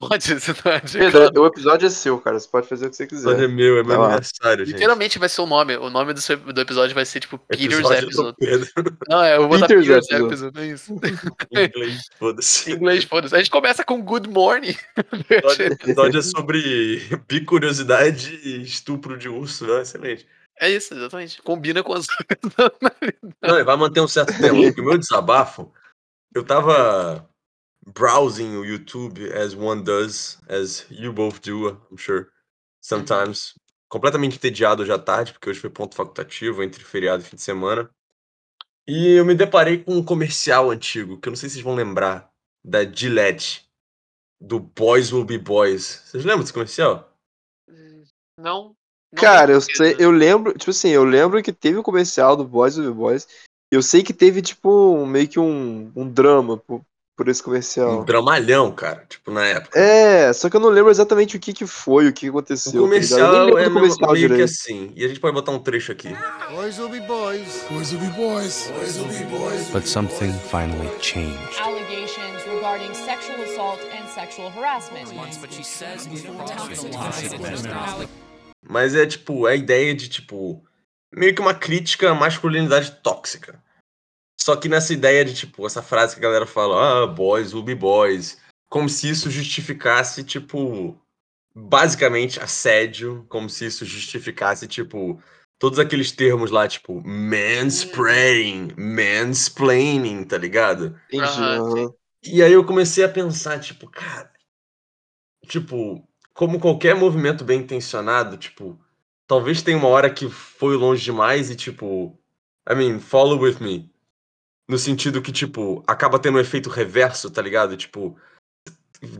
Pode, você pode. Pedro, o episódio é seu, cara. Você pode fazer o que você O episódio quiser. é meu, é meu aniversário, gente. Literalmente vai ser o nome. O nome do, seu- do episódio vai ser tipo Peter's episode. Não, é, eu vou botar Peter's Peter's episode. episode. É isso. Em inglês, foda-se. Em inglês, foda-se. A gente começa com Good Morning. O episódio- é sobre bicuriosidade e estupro de urso. É excelente. É isso, exatamente. Combina com as. Não, vai manter um certo tema. Porque o meu desabafo, eu tava browsing o YouTube as one does, as you both do, I'm sure, sometimes. Completamente entediado hoje à tarde, porque hoje foi ponto facultativo entre feriado e fim de semana. E eu me deparei com um comercial antigo, que eu não sei se vocês vão lembrar, da Gillette, do Boys Will Be Boys. Vocês lembram desse comercial? Não. não Cara, eu sei, eu lembro, tipo assim, eu lembro que teve o comercial do Boys Will Be Boys. Eu sei que teve, tipo, um- meio que um, um drama por, por esse Um comercial. dramalhão, cara, tipo, na época. É, só que eu não lembro exatamente o que que foi, o que O aconteceu. tá nem comercial lembro é do meio, comercial meio que assim. E a gente pode botar um trecho aqui. Boys will be boys. Boys will be boys. Boys will be boys. But something finally changed. allegations regarding sexual assault and sexual harassment. Mas é tipo, é a ideia de tipo. Meio que uma crítica à masculinidade tóxica. Só que nessa ideia de, tipo, essa frase que a galera fala, ah, boys will be boys. Como se isso justificasse, tipo. Basicamente, assédio. Como se isso justificasse, tipo. Todos aqueles termos lá, tipo, manspreading, mansplaining, tá ligado? Aham. E aí eu comecei a pensar, tipo, cara, tipo, como qualquer movimento bem intencionado, tipo, talvez tenha uma hora que foi longe demais e, tipo, I mean, follow with me. No sentido que, tipo, acaba tendo um efeito reverso, tá ligado? Tipo,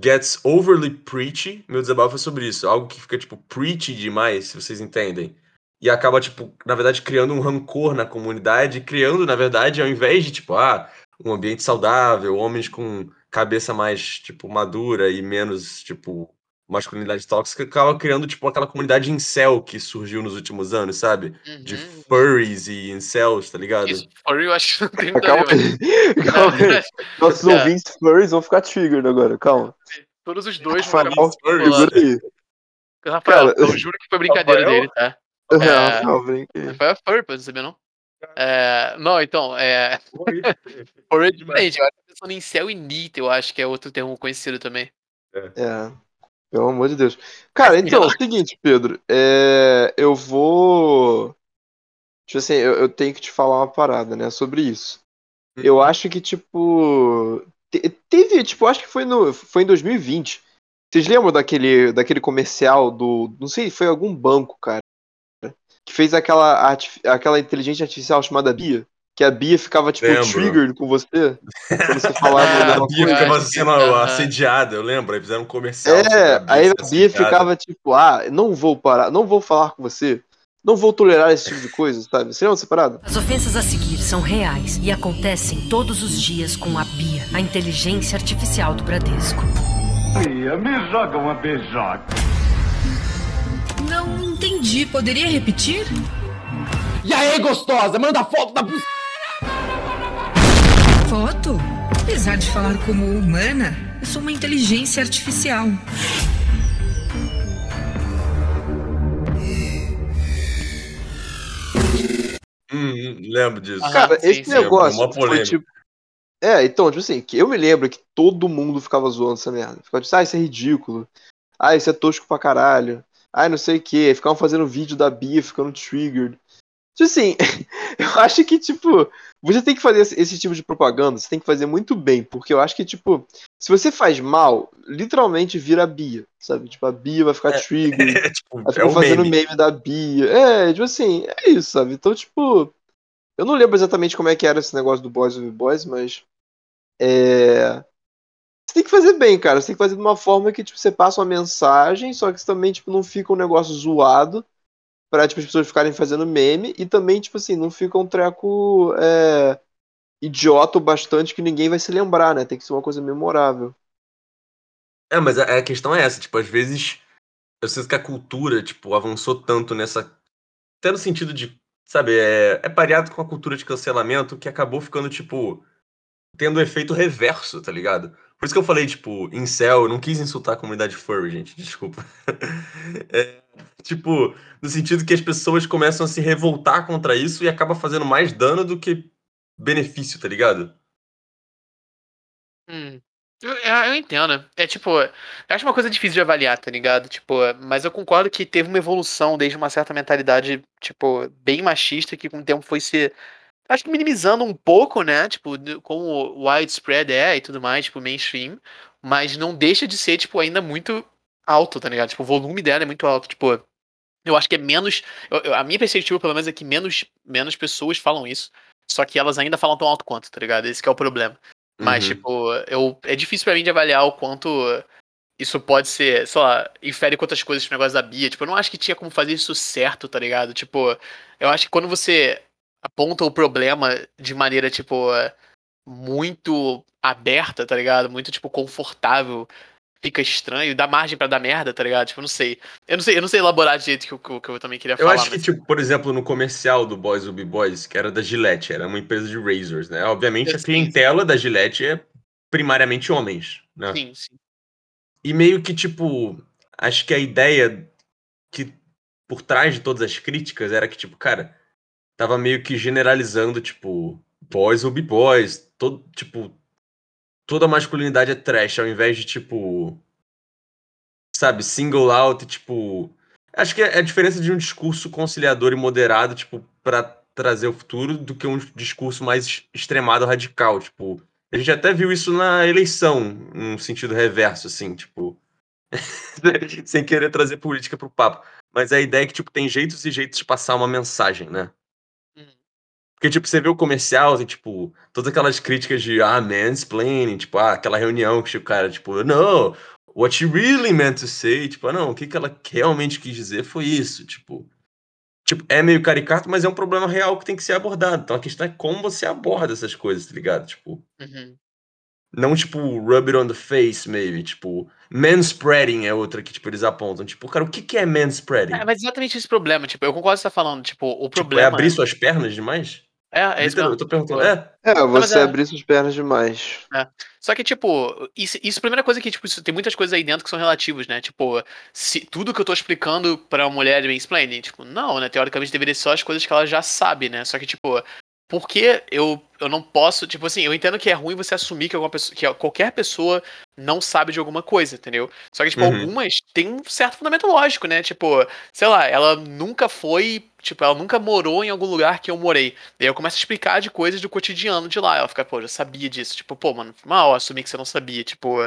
gets overly preachy. Meu desabafo é sobre isso. Algo que fica, tipo, preachy demais, se vocês entendem. E acaba, tipo, na verdade, criando um rancor na comunidade, criando, na verdade, ao invés de, tipo, ah, um ambiente saudável, homens com cabeça mais, tipo, madura e menos, tipo, masculinidade tóxica, acaba criando, tipo, aquela comunidade incel que surgiu nos últimos anos, sabe? De Uhum. furries e incels, tá ligado? Isso, furry eu acho que não tem Calma aí. Calma aí. Nossos É. ouvintes furries vão ficar triggered agora, calma. Todos os dois vão segura aí. Rafael, Cara, eu juro que foi brincadeira Rafael? dele, tá? É, É. Rafael, brinca aí. Rafael é furry, pô, não sabia não? É, não, então, é. Furry é diferente. Eu acho que pensando em céu e nita, eu acho que é outro termo conhecido também. É. Pelo amor de Deus. Cara, então, é o seguinte, Pedro. É, eu vou. Tipo assim, eu, eu tenho que te falar uma parada, né, sobre isso. Eu acho que, tipo. te- Teve, tipo, acho que foi, no, foi em 2020. Vocês lembram daquele, daquele comercial do. Não sei, foi algum banco, cara. Que fez aquela, aquela inteligência artificial chamada Bia. Que a Bia ficava, tipo, Lembro. triggered com você. Quando você falava Ah, a Bia coisa. ficava sendo assediada, eu lembro. Aí fizeram um comercial. sobre É, aí a Bia assediada. ficava tipo, ah, não vou parar, não vou falar com você, não vou tolerar esse tipo de coisa, sabe? Você lembra dessa parada? As ofensas a seguir são reais e acontecem todos os dias com a Bia, a inteligência artificial do Bradesco. Me joga uma beijoca. Não entendi, poderia repetir? E aí, gostosa? Manda foto da Foto? Apesar de falar como humana, eu sou uma inteligência artificial. Hum, hum, lembro disso. Aham, Cara, sim, esse sim. negócio Uma foi polêmica. tipo. É, então, tipo assim, que eu me lembro que todo mundo ficava zoando essa merda. Ficava tipo, ah, isso é ridículo. Ah, isso é tosco pra caralho. Ah, não sei o que. Ficavam fazendo vídeo da Bia ficando triggered. Tipo assim, eu acho que, tipo, você tem que fazer esse, tipo de propaganda, você tem que fazer muito bem, porque eu acho que, tipo, se você faz mal, literalmente vira a Bia, sabe? Tipo, a Bia vai ficar É. triggered. É, tipo, Aí é ficam o fazendo meme. meme. da Bia. É, tipo assim, é isso, sabe? Então, tipo. Eu não lembro exatamente como é que era esse negócio do Boys Over Boys, mas. É. Você tem que fazer bem, cara. Você tem que fazer de uma forma que, tipo, você passa uma mensagem, só que também, tipo, não fica um negócio zoado pra, tipo, as pessoas ficarem fazendo meme e também, tipo assim, não fica um treco é, idiota o bastante que ninguém vai se lembrar, né? Tem que ser uma coisa memorável. É, mas a, a questão é essa, tipo, às vezes eu sinto que a cultura, tipo, avançou tanto nessa. Até no sentido de sabe, é, é pareado com a cultura de cancelamento que acabou ficando, tipo, tendo efeito reverso, tá ligado? Por isso que eu falei, tipo, incel, eu não quis insultar a comunidade furry, gente, desculpa. É, tipo, no sentido que as pessoas começam a se revoltar contra isso e acaba fazendo mais dano do que benefício, tá ligado? Hum. Eu, eu entendo. É tipo, eu acho uma coisa difícil de avaliar, tá ligado? Tipo, mas eu concordo que teve uma evolução desde uma certa mentalidade, tipo, bem machista, que com o tempo foi se. Acho que minimizando um pouco, né? Tipo, como o widespread é e tudo mais, tipo, mainstream. Mas não deixa de ser, tipo, ainda muito alto, tá ligado? Tipo, o volume dela é muito alto. Tipo, eu acho que é menos. eu- eu- a minha perspectiva, pelo menos, é que menos, menos pessoas falam isso. Só que elas ainda falam tão alto quanto, tá ligado? Esse que é o problema. Mas, Uhum. tipo, eu, é difícil pra mim de avaliar o quanto isso pode ser, sei lá, infere com outras coisas pro negócio da Bia. Tipo, eu não acho que tinha como fazer isso certo, tá ligado? Tipo, eu acho que quando você aponta o problema de maneira, tipo, muito aberta, tá ligado? Muito, tipo, confortável, fica estranho, dá margem pra dar merda, tá ligado? Tipo, eu não sei. Eu não sei, eu não sei elaborar de jeito que eu, que eu- que eu também queria Eu falar. acho que, mas- tipo, por exemplo, no comercial do Boys Will Be Boys, que era da Gillette, era uma empresa de razors, né? Obviamente, a clientela da Gillette é primariamente homens, né? Sim, sim. E meio que, tipo, acho que a ideia que por trás de todas as críticas era que, tipo, cara, tava meio que generalizando, tipo, boys will be boys, todo, tipo, toda masculinidade é trash, ao invés de, tipo, sabe, single out, tipo, acho que é a diferença de um discurso conciliador e moderado, tipo, pra trazer o futuro, do que um discurso mais extremado radical, tipo, a gente até viu isso na eleição, num sentido reverso, assim, tipo, sem querer trazer política pro papo. Mas a ideia é que, tipo, tem jeitos e jeitos de passar uma mensagem, né? Porque, tipo, você vê o comercial, tem, tipo, todas aquelas críticas de, ah, mansplaining, tipo, ah, aquela reunião que o cara, tipo, no, what she really meant to say, tipo, ah, não, o que, que ela realmente quis dizer foi isso, tipo. Tipo, é meio caricato, mas é um problema real que tem que ser abordado. Então a questão é como você aborda essas coisas, tá ligado? Tipo, Uhum. não, tipo, rub it on the face, maybe. Tipo, manspreading é outra que, tipo, eles apontam. Tipo, cara, o que, que é manspreading? É, mas exatamente esse problema, tipo, eu concordo com você tá falando, tipo, o Tipo, é problema... abrir suas pernas demais? É, é isso mesmo. eu tô perguntando. É, É, você é- abrir suas pernas demais. É. Só que, tipo, isso, isso a primeira coisa que, tipo, isso- tem muitas coisas aí dentro que são relativas, né? Tipo, se tudo que eu tô explicando pra uma mulher de mansplaining, tipo, não, né? Teoricamente deveria ser só as coisas que ela já sabe, né? Só que, tipo, por que eu, eu não posso, tipo assim, eu entendo que é ruim você assumir que, alguma pessoa, que qualquer pessoa não sabe de alguma coisa, entendeu? Só que, tipo, Uhum. algumas têm um certo fundamento lógico, né? Tipo, sei lá, ela nunca foi, tipo, ela nunca morou em algum lugar que eu morei. Daí eu começo a explicar de coisas do cotidiano de lá. Ela fica, pô, eu já sabia disso. Tipo, pô, mano, mal assumir que você não sabia. Tipo,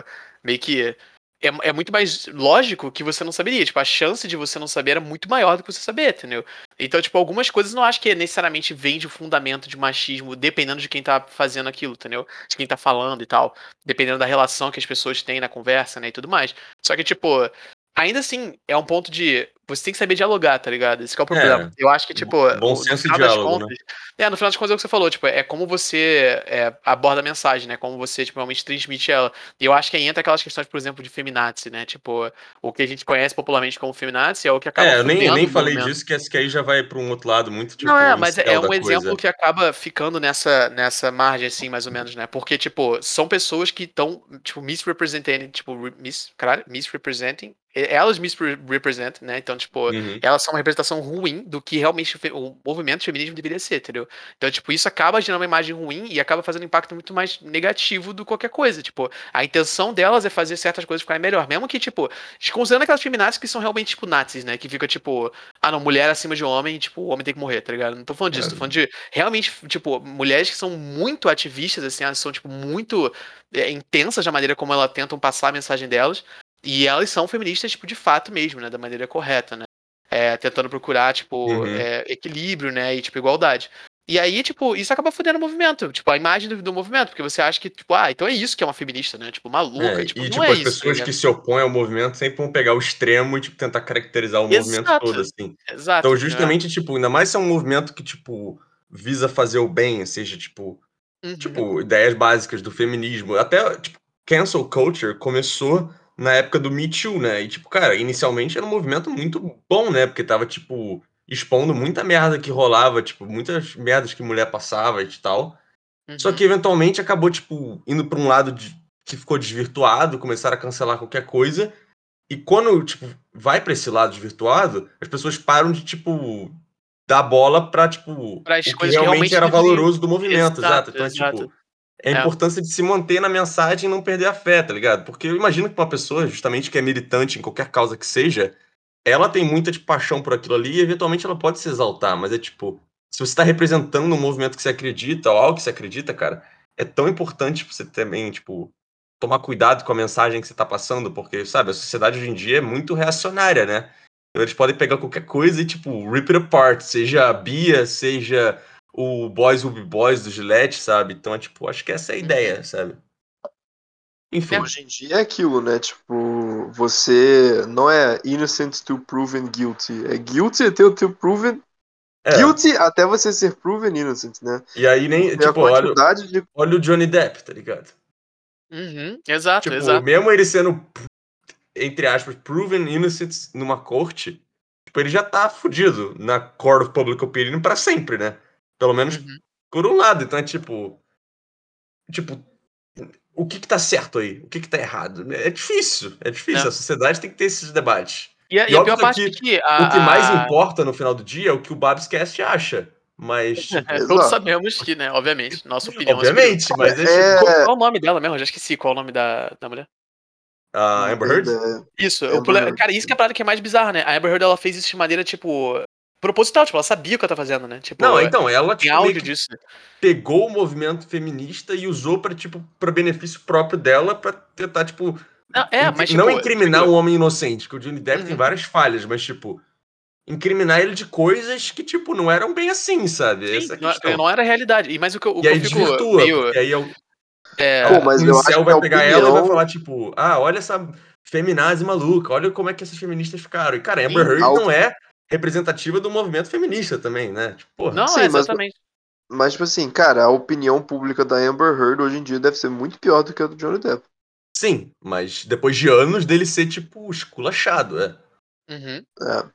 meio que. É, é muito mais lógico que você não saberia. Tipo, a chance de você não saber era muito maior do que você saber, entendeu? Então, tipo, algumas coisas não acho que necessariamente vem de fundamento de machismo, dependendo de quem tá fazendo aquilo, entendeu? De quem tá falando e tal. Dependendo da relação que as pessoas têm na conversa, né? E tudo mais. Só que, tipo, ainda assim, é um ponto de. Você tem que saber dialogar, tá ligado? Esse que é o problema. eu acho que, tipo, bom senso no e final das diálogo, né? contas. É, no final das contas é o que você falou, tipo, é como você é, aborda a mensagem, né? Como você, tipo, realmente transmite ela. E eu acho que aí entra aquelas questões, por exemplo, de feminazi, né? Tipo, o que a gente conhece popularmente como feminazi é o que acaba É, eu nem, nem falei movimento. disso, que, que aí já vai pra um outro lado muito, tipo, Não, é, mas é um exemplo coisa. que acaba ficando nessa, nessa margem, assim, mais ou menos, né? Porque, tipo, são pessoas que estão, tipo, misrepresenting, tipo, mis, caralho, misrepresenting, elas misrepresentam, né? Então, tipo, Uhum. elas são uma representação ruim do que realmente o movimento feminismo deveria ser, entendeu? Então, tipo, isso acaba gerando uma imagem ruim e acaba fazendo um impacto muito mais negativo do que qualquer coisa. Tipo, a intenção delas é fazer certas coisas ficarem melhor. Mesmo que, tipo, considerando aquelas feminazis que são realmente, tipo, nazis, né? Que fica, tipo, ah, não, mulher acima de homem, tipo, o homem tem que morrer, tá ligado? Não tô falando disso, tô falando de realmente, tipo, mulheres que são muito ativistas, assim, elas são, tipo, muito é, intensas na maneira como elas tentam passar a mensagem delas. E elas são feministas, tipo, de fato mesmo, né? Da maneira correta, né? É, tentando procurar, tipo, Uhum. é, equilíbrio, né? E, tipo, igualdade. E aí, tipo, isso acaba fudendo o movimento, tipo, a imagem do, do movimento, porque você acha que, tipo, ah, então é isso que é uma feminista, né? Tipo, maluca, É, tipo, e, não tipo, é as isso. tá pessoas ligado? que se opõem ao movimento sempre vão pegar o extremo e, tipo, tentar caracterizar o movimento Exato. todo, assim. Exato. Então, entendeu? justamente, tipo, ainda mais se é um movimento que, tipo, visa fazer o bem, seja, tipo, Uhum. tipo, ideias básicas do feminismo. Até, tipo, cancel culture começou na época do Me Too, né? E, tipo, cara, inicialmente era um movimento muito bom, né? Porque tava, tipo, expondo muita merda que rolava, tipo, muitas merdas que mulher passava e tal. Só Uhum. que eventualmente acabou, tipo, indo pra um lado de que ficou desvirtuado, começaram a cancelar qualquer coisa. E quando, tipo, vai pra esse lado desvirtuado, as pessoas param de, tipo, dar bola pra, tipo, Para as o que realmente realmente era valoroso do movimento, exato. Exato, Então é exato. tipo, é a É. importância de se manter na mensagem e não perder a fé, tá ligado? Porque eu imagino que uma pessoa, justamente que é militante em qualquer causa que seja, ela tem muita tipo, paixão por aquilo ali e eventualmente ela pode se exaltar, mas é tipo, se você tá representando um movimento que você acredita ou algo que você acredita, cara, é tão importante você também, tipo, tomar cuidado com a mensagem que você tá passando, porque, sabe, a sociedade hoje em dia é muito reacionária, né? Então eles podem pegar qualquer coisa e, tipo, rip it apart, seja a Bia, seja o Boys Will Be Boys do Gillette, sabe? Então, é tipo, acho que essa é a ideia, sabe? Enfim. Hoje em dia é aquilo, né? Tipo, você não é innocent to proven guilty. É guilty até o teu proven. É. Guilty até você ser proven innocent, né? E aí nem, tipo, olha, de. olha o Johnny Depp, tá ligado? Uhum. Exato, Tipo, exato. mesmo ele sendo, entre aspas, proven innocent numa corte, tipo, ele já tá fudido na Court of Public Opinion pra sempre, né? Pelo menos Uhum. por um lado. Então é tipo. Tipo, o que que tá certo aí? O que que tá errado? É difícil, é difícil. É. A sociedade tem que ter esses debates. E a, E e a pior parte que é que a, O que mais a- importa no final do dia é o que o Babscast acha. Mas, tipo, É, todos sabemos que, né, obviamente, nossa opinião é obviamente, mas é, É, tipo, Qual o nome dela mesmo? Eu já esqueci qual o nome da, da mulher. a não Amber Heard. Isso, o Amber Heard. cara, isso que é a parada que é mais bizarra, né? A Amber Heard, ela fez isso de maneira, tipo, proposital, tipo, ela sabia o que ela tá fazendo, né? Tipo, Não, então, ela tem tipo, meio áudio que disso. pegou o movimento feminista e usou pra, tipo, pra benefício próprio dela pra tentar, tipo, Não, é, mas, tipo, não incriminar digo, um homem inocente, que o Johnny Depp tem Uhum. várias falhas, mas, tipo, incriminar ele de coisas que, tipo, não eram bem assim, sabe? sim, Essa é não, questão. não era a realidade. E, mas o que eu, o E que eu aí fico desvirtua, meio... aí é o, é, Pô, mas o eu que vai a pegar ela e vai opinião- falar, tipo, ah, olha essa feminazi maluca, olha como é que essas feministas ficaram. E, cara, a Amber Heard não é representativa do movimento feminista também, né? Tipo, porra. não, Sim, é, mas- exatamente. Mas, tipo assim, cara, a opinião pública da Amber Heard hoje em dia deve ser muito pior do que a do Johnny Depp. Sim, mas depois de anos dele ser, tipo, esculachado, é. Uhum. É.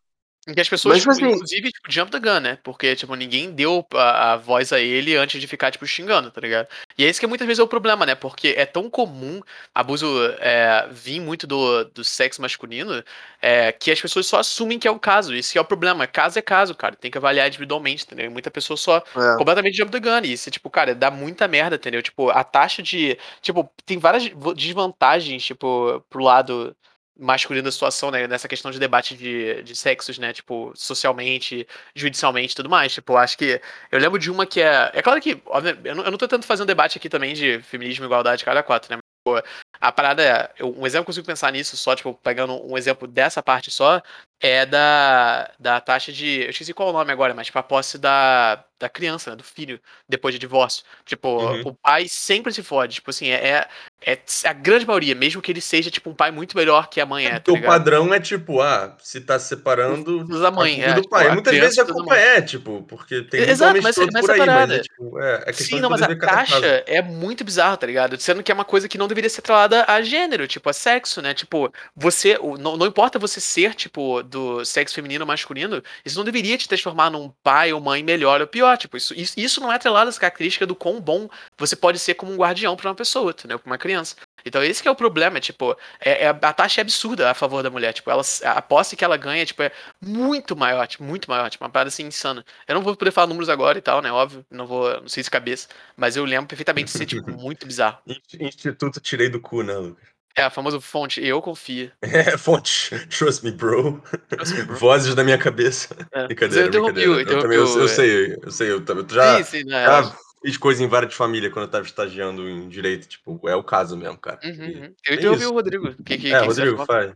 Em que as pessoas, Mas, tipo assim- inclusive, tipo, jump the gun, né? Porque, tipo, ninguém deu a, a voz a ele antes de ficar, tipo, xingando, tá ligado? E é isso que muitas vezes é o problema, né? Porque é tão comum abuso é, vir muito do, do sexo masculino é, que as pessoas só assumem que é o caso. Isso que é o problema. Caso é caso, cara. Tem que avaliar individualmente, entendeu? E muita pessoa só É. completamente jump the gun. E isso, tipo, cara, dá muita merda, entendeu? Tipo, a taxa de. Tipo, tem várias desvantagens, tipo, pro lado masculino da situação, né? Nessa questão de debate de, de sexos, né? Tipo, socialmente, judicialmente e tudo mais. Tipo, acho que. Eu lembro de uma que é. É claro que, óbvio, eu não, eu não tô tentando fazer um debate aqui também de feminismo igualdade, cara, quatro, né? Mas, pô, a parada é. eu- um exemplo que eu consigo pensar nisso, só, tipo, pegando um exemplo dessa parte só, é da, da taxa de. Eu esqueci qual é o nome agora, mas tipo, a posse da, da criança, né? Do filho, depois de divórcio. Tipo, Uhum. o pai sempre se fode. Tipo assim, é, é, é a grande maioria, mesmo que ele seja, tipo, um pai muito melhor que a mãe é, tá Porque o padrão é tipo, ah, se tá se separando, Usa a mãe, culpa é, do tipo, pai. Muitas vezes a culpa é, tipo, porque tem Exato, mas- mas por aí, mas é tipo, é, é Sim, não, mas a taxa é muito bizarra, tá ligado? Sendo que é uma coisa que não deveria ser atrelada a gênero, tipo, a sexo, né? Tipo, você. Não, não importa você ser, tipo, do sexo feminino ou masculino, isso não deveria te transformar num pai ou mãe melhor ou pior. Tipo, isso, isso, não é atrelado a essa característica do quão bom você pode ser como um guardião pra uma pessoa, entendeu? Pra uma criança. Então, esse que é o problema, tipo, é, é- a taxa é absurda a favor da mulher. Tipo, ela, a posse que ela ganha, tipo, é muito maior, tipo, muito maior, tipo, uma parada assim insana. Eu não vou poder falar números agora e tal, né? Óbvio, não vou, não sei de cabeça, mas eu lembro perfeitamente de ser, tipo, muito bizarro. Inst- Instituto tirei do cu, né, Lucas? É, a famosa fonte, eu confio. É, fonte. Trust me, bro. Trust me, bro. Vozes da minha cabeça. É. Brincadeira, eu brincadeira. o- Eu também, eu, eu sei, eu sei. Eu, eu já, sim, sim, né? já fiz coisa em vara de família quando eu tava estagiando em direito. Tipo, é o caso mesmo, cara. Uhum, E uhum. Eu é interrompi o Rodrigo. O que, que, É, que Rodrigo, faz.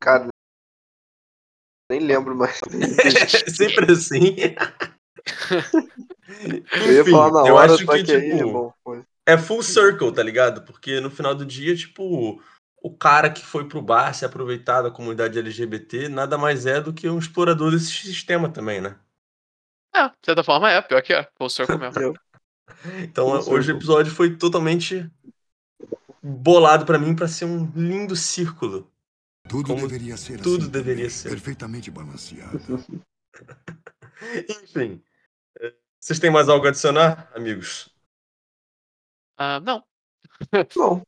Cara, nem lembro mais. Sempre assim. Eu ia falar na eu hora, acho só que, que aí, tipo, bom, foi. É full circle, tá ligado? Porque no final do dia, tipo, o cara que foi pro bar se aproveitar da comunidade LGBT nada mais é do que um explorador desse sistema também, né? É, de certa forma é, pior que é. Full circle mesmo. Então Full hoje o circle. episódio foi totalmente bolado pra mim pra ser um lindo círculo. Tudo Como deveria ser tudo assim deveria também, ser. Perfeitamente balanceado. Enfim. Vocês têm mais algo a adicionar, amigos? Ah, não. Não.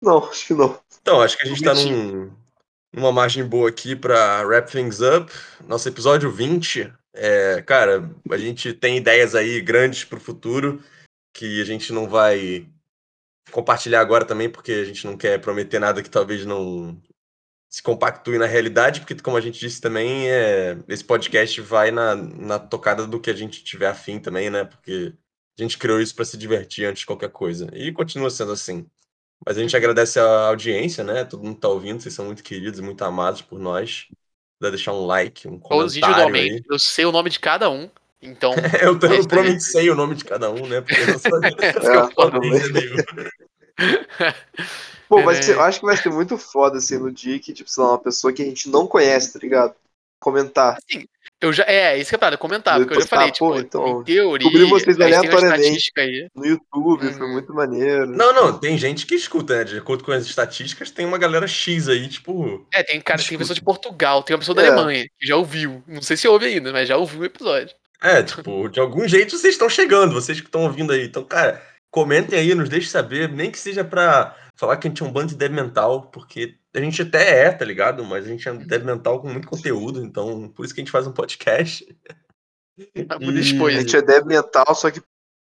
Não, acho que não. Então, acho que a gente tá num, numa margem boa aqui pra wrap things up. Nosso episódio 20. É, cara, a gente tem ideias aí grandes pro futuro que a gente não vai compartilhar agora também, porque a gente não quer prometer nada que talvez não se compactue na realidade, porque como a gente disse também, é, esse podcast vai na, na tocada do que a gente tiver afim também, né? Porque a gente criou isso pra se divertir antes de qualquer coisa. E continua sendo assim. Mas a gente agradece a audiência, né? Todo mundo tá ouvindo, vocês são muito queridos e muito amados por nós. Dá deixar um like, um comentário aí. individualmente. Eu sei o nome de cada um. Então. Eu, aí. provavelmente sei o nome de cada um, né? Porque eu não sabia É. Pô, vai ser, eu acho que vai ser muito foda, assim, no dia que, tipo, sei lá, uma pessoa que a gente não conhece, tá ligado? Comentar. Eu já, é, isso que é parada, comentar, Eu porque eu já falei, pô, tipo, então, em teoria, descobri vocês tem aleatoriamente. estatística aí. No YouTube, foi Uhum. muito maneiro. Não, não, tem gente que escuta, né? De acordo com as estatísticas, tem uma galera X aí, tipo. É, tem cara, tem Escuta. pessoa de Portugal, tem uma pessoa da É. Alemanha, que já ouviu. Não sei se ouve ainda, mas já ouviu o episódio. É, tipo, de algum jeito vocês estão chegando, vocês que estão ouvindo aí. Então, cara, comentem aí, nos deixem saber, nem que seja pra falar que a gente é um bando de débil mental, porque a gente até é, tá ligado? Mas a gente é um débil mental com muito conteúdo, então por isso que a gente faz um podcast. Tá muito E- A gente é débil mental, só que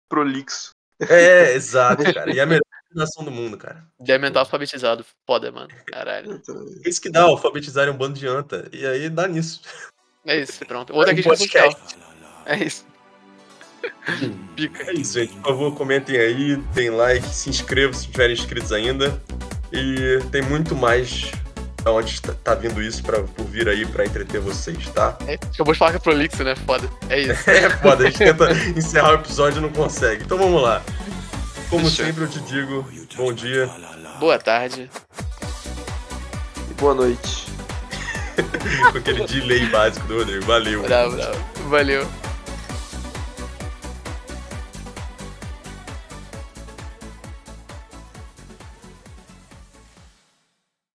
prolixo. É, exato, cara. E é a melhor nação do mundo, cara. Deve mental alfabetizado. Foda, mano. Caralho. É isso que dá, alfabetizar um bando de anta. E aí dá nisso. É isso, pronto. Outra Um crítica social. podcast. É isso. Pica. É isso, gente. Por favor, comentem aí, deem like, se inscrevam se estiverem inscritos ainda. E tem muito mais da onde tá, vindo isso pra, por vir aí pra entreter vocês, tá? É, acabou de falar que é prolixo, né? Foda. É isso. É foda, a gente tenta encerrar o episódio e não consegue. Então vamos lá. Como Fechou. sempre eu te digo, bom dia. Boa tarde. E boa noite. Com aquele delay básico do Rodrigo. Valeu. Bravo, bravo. Valeu.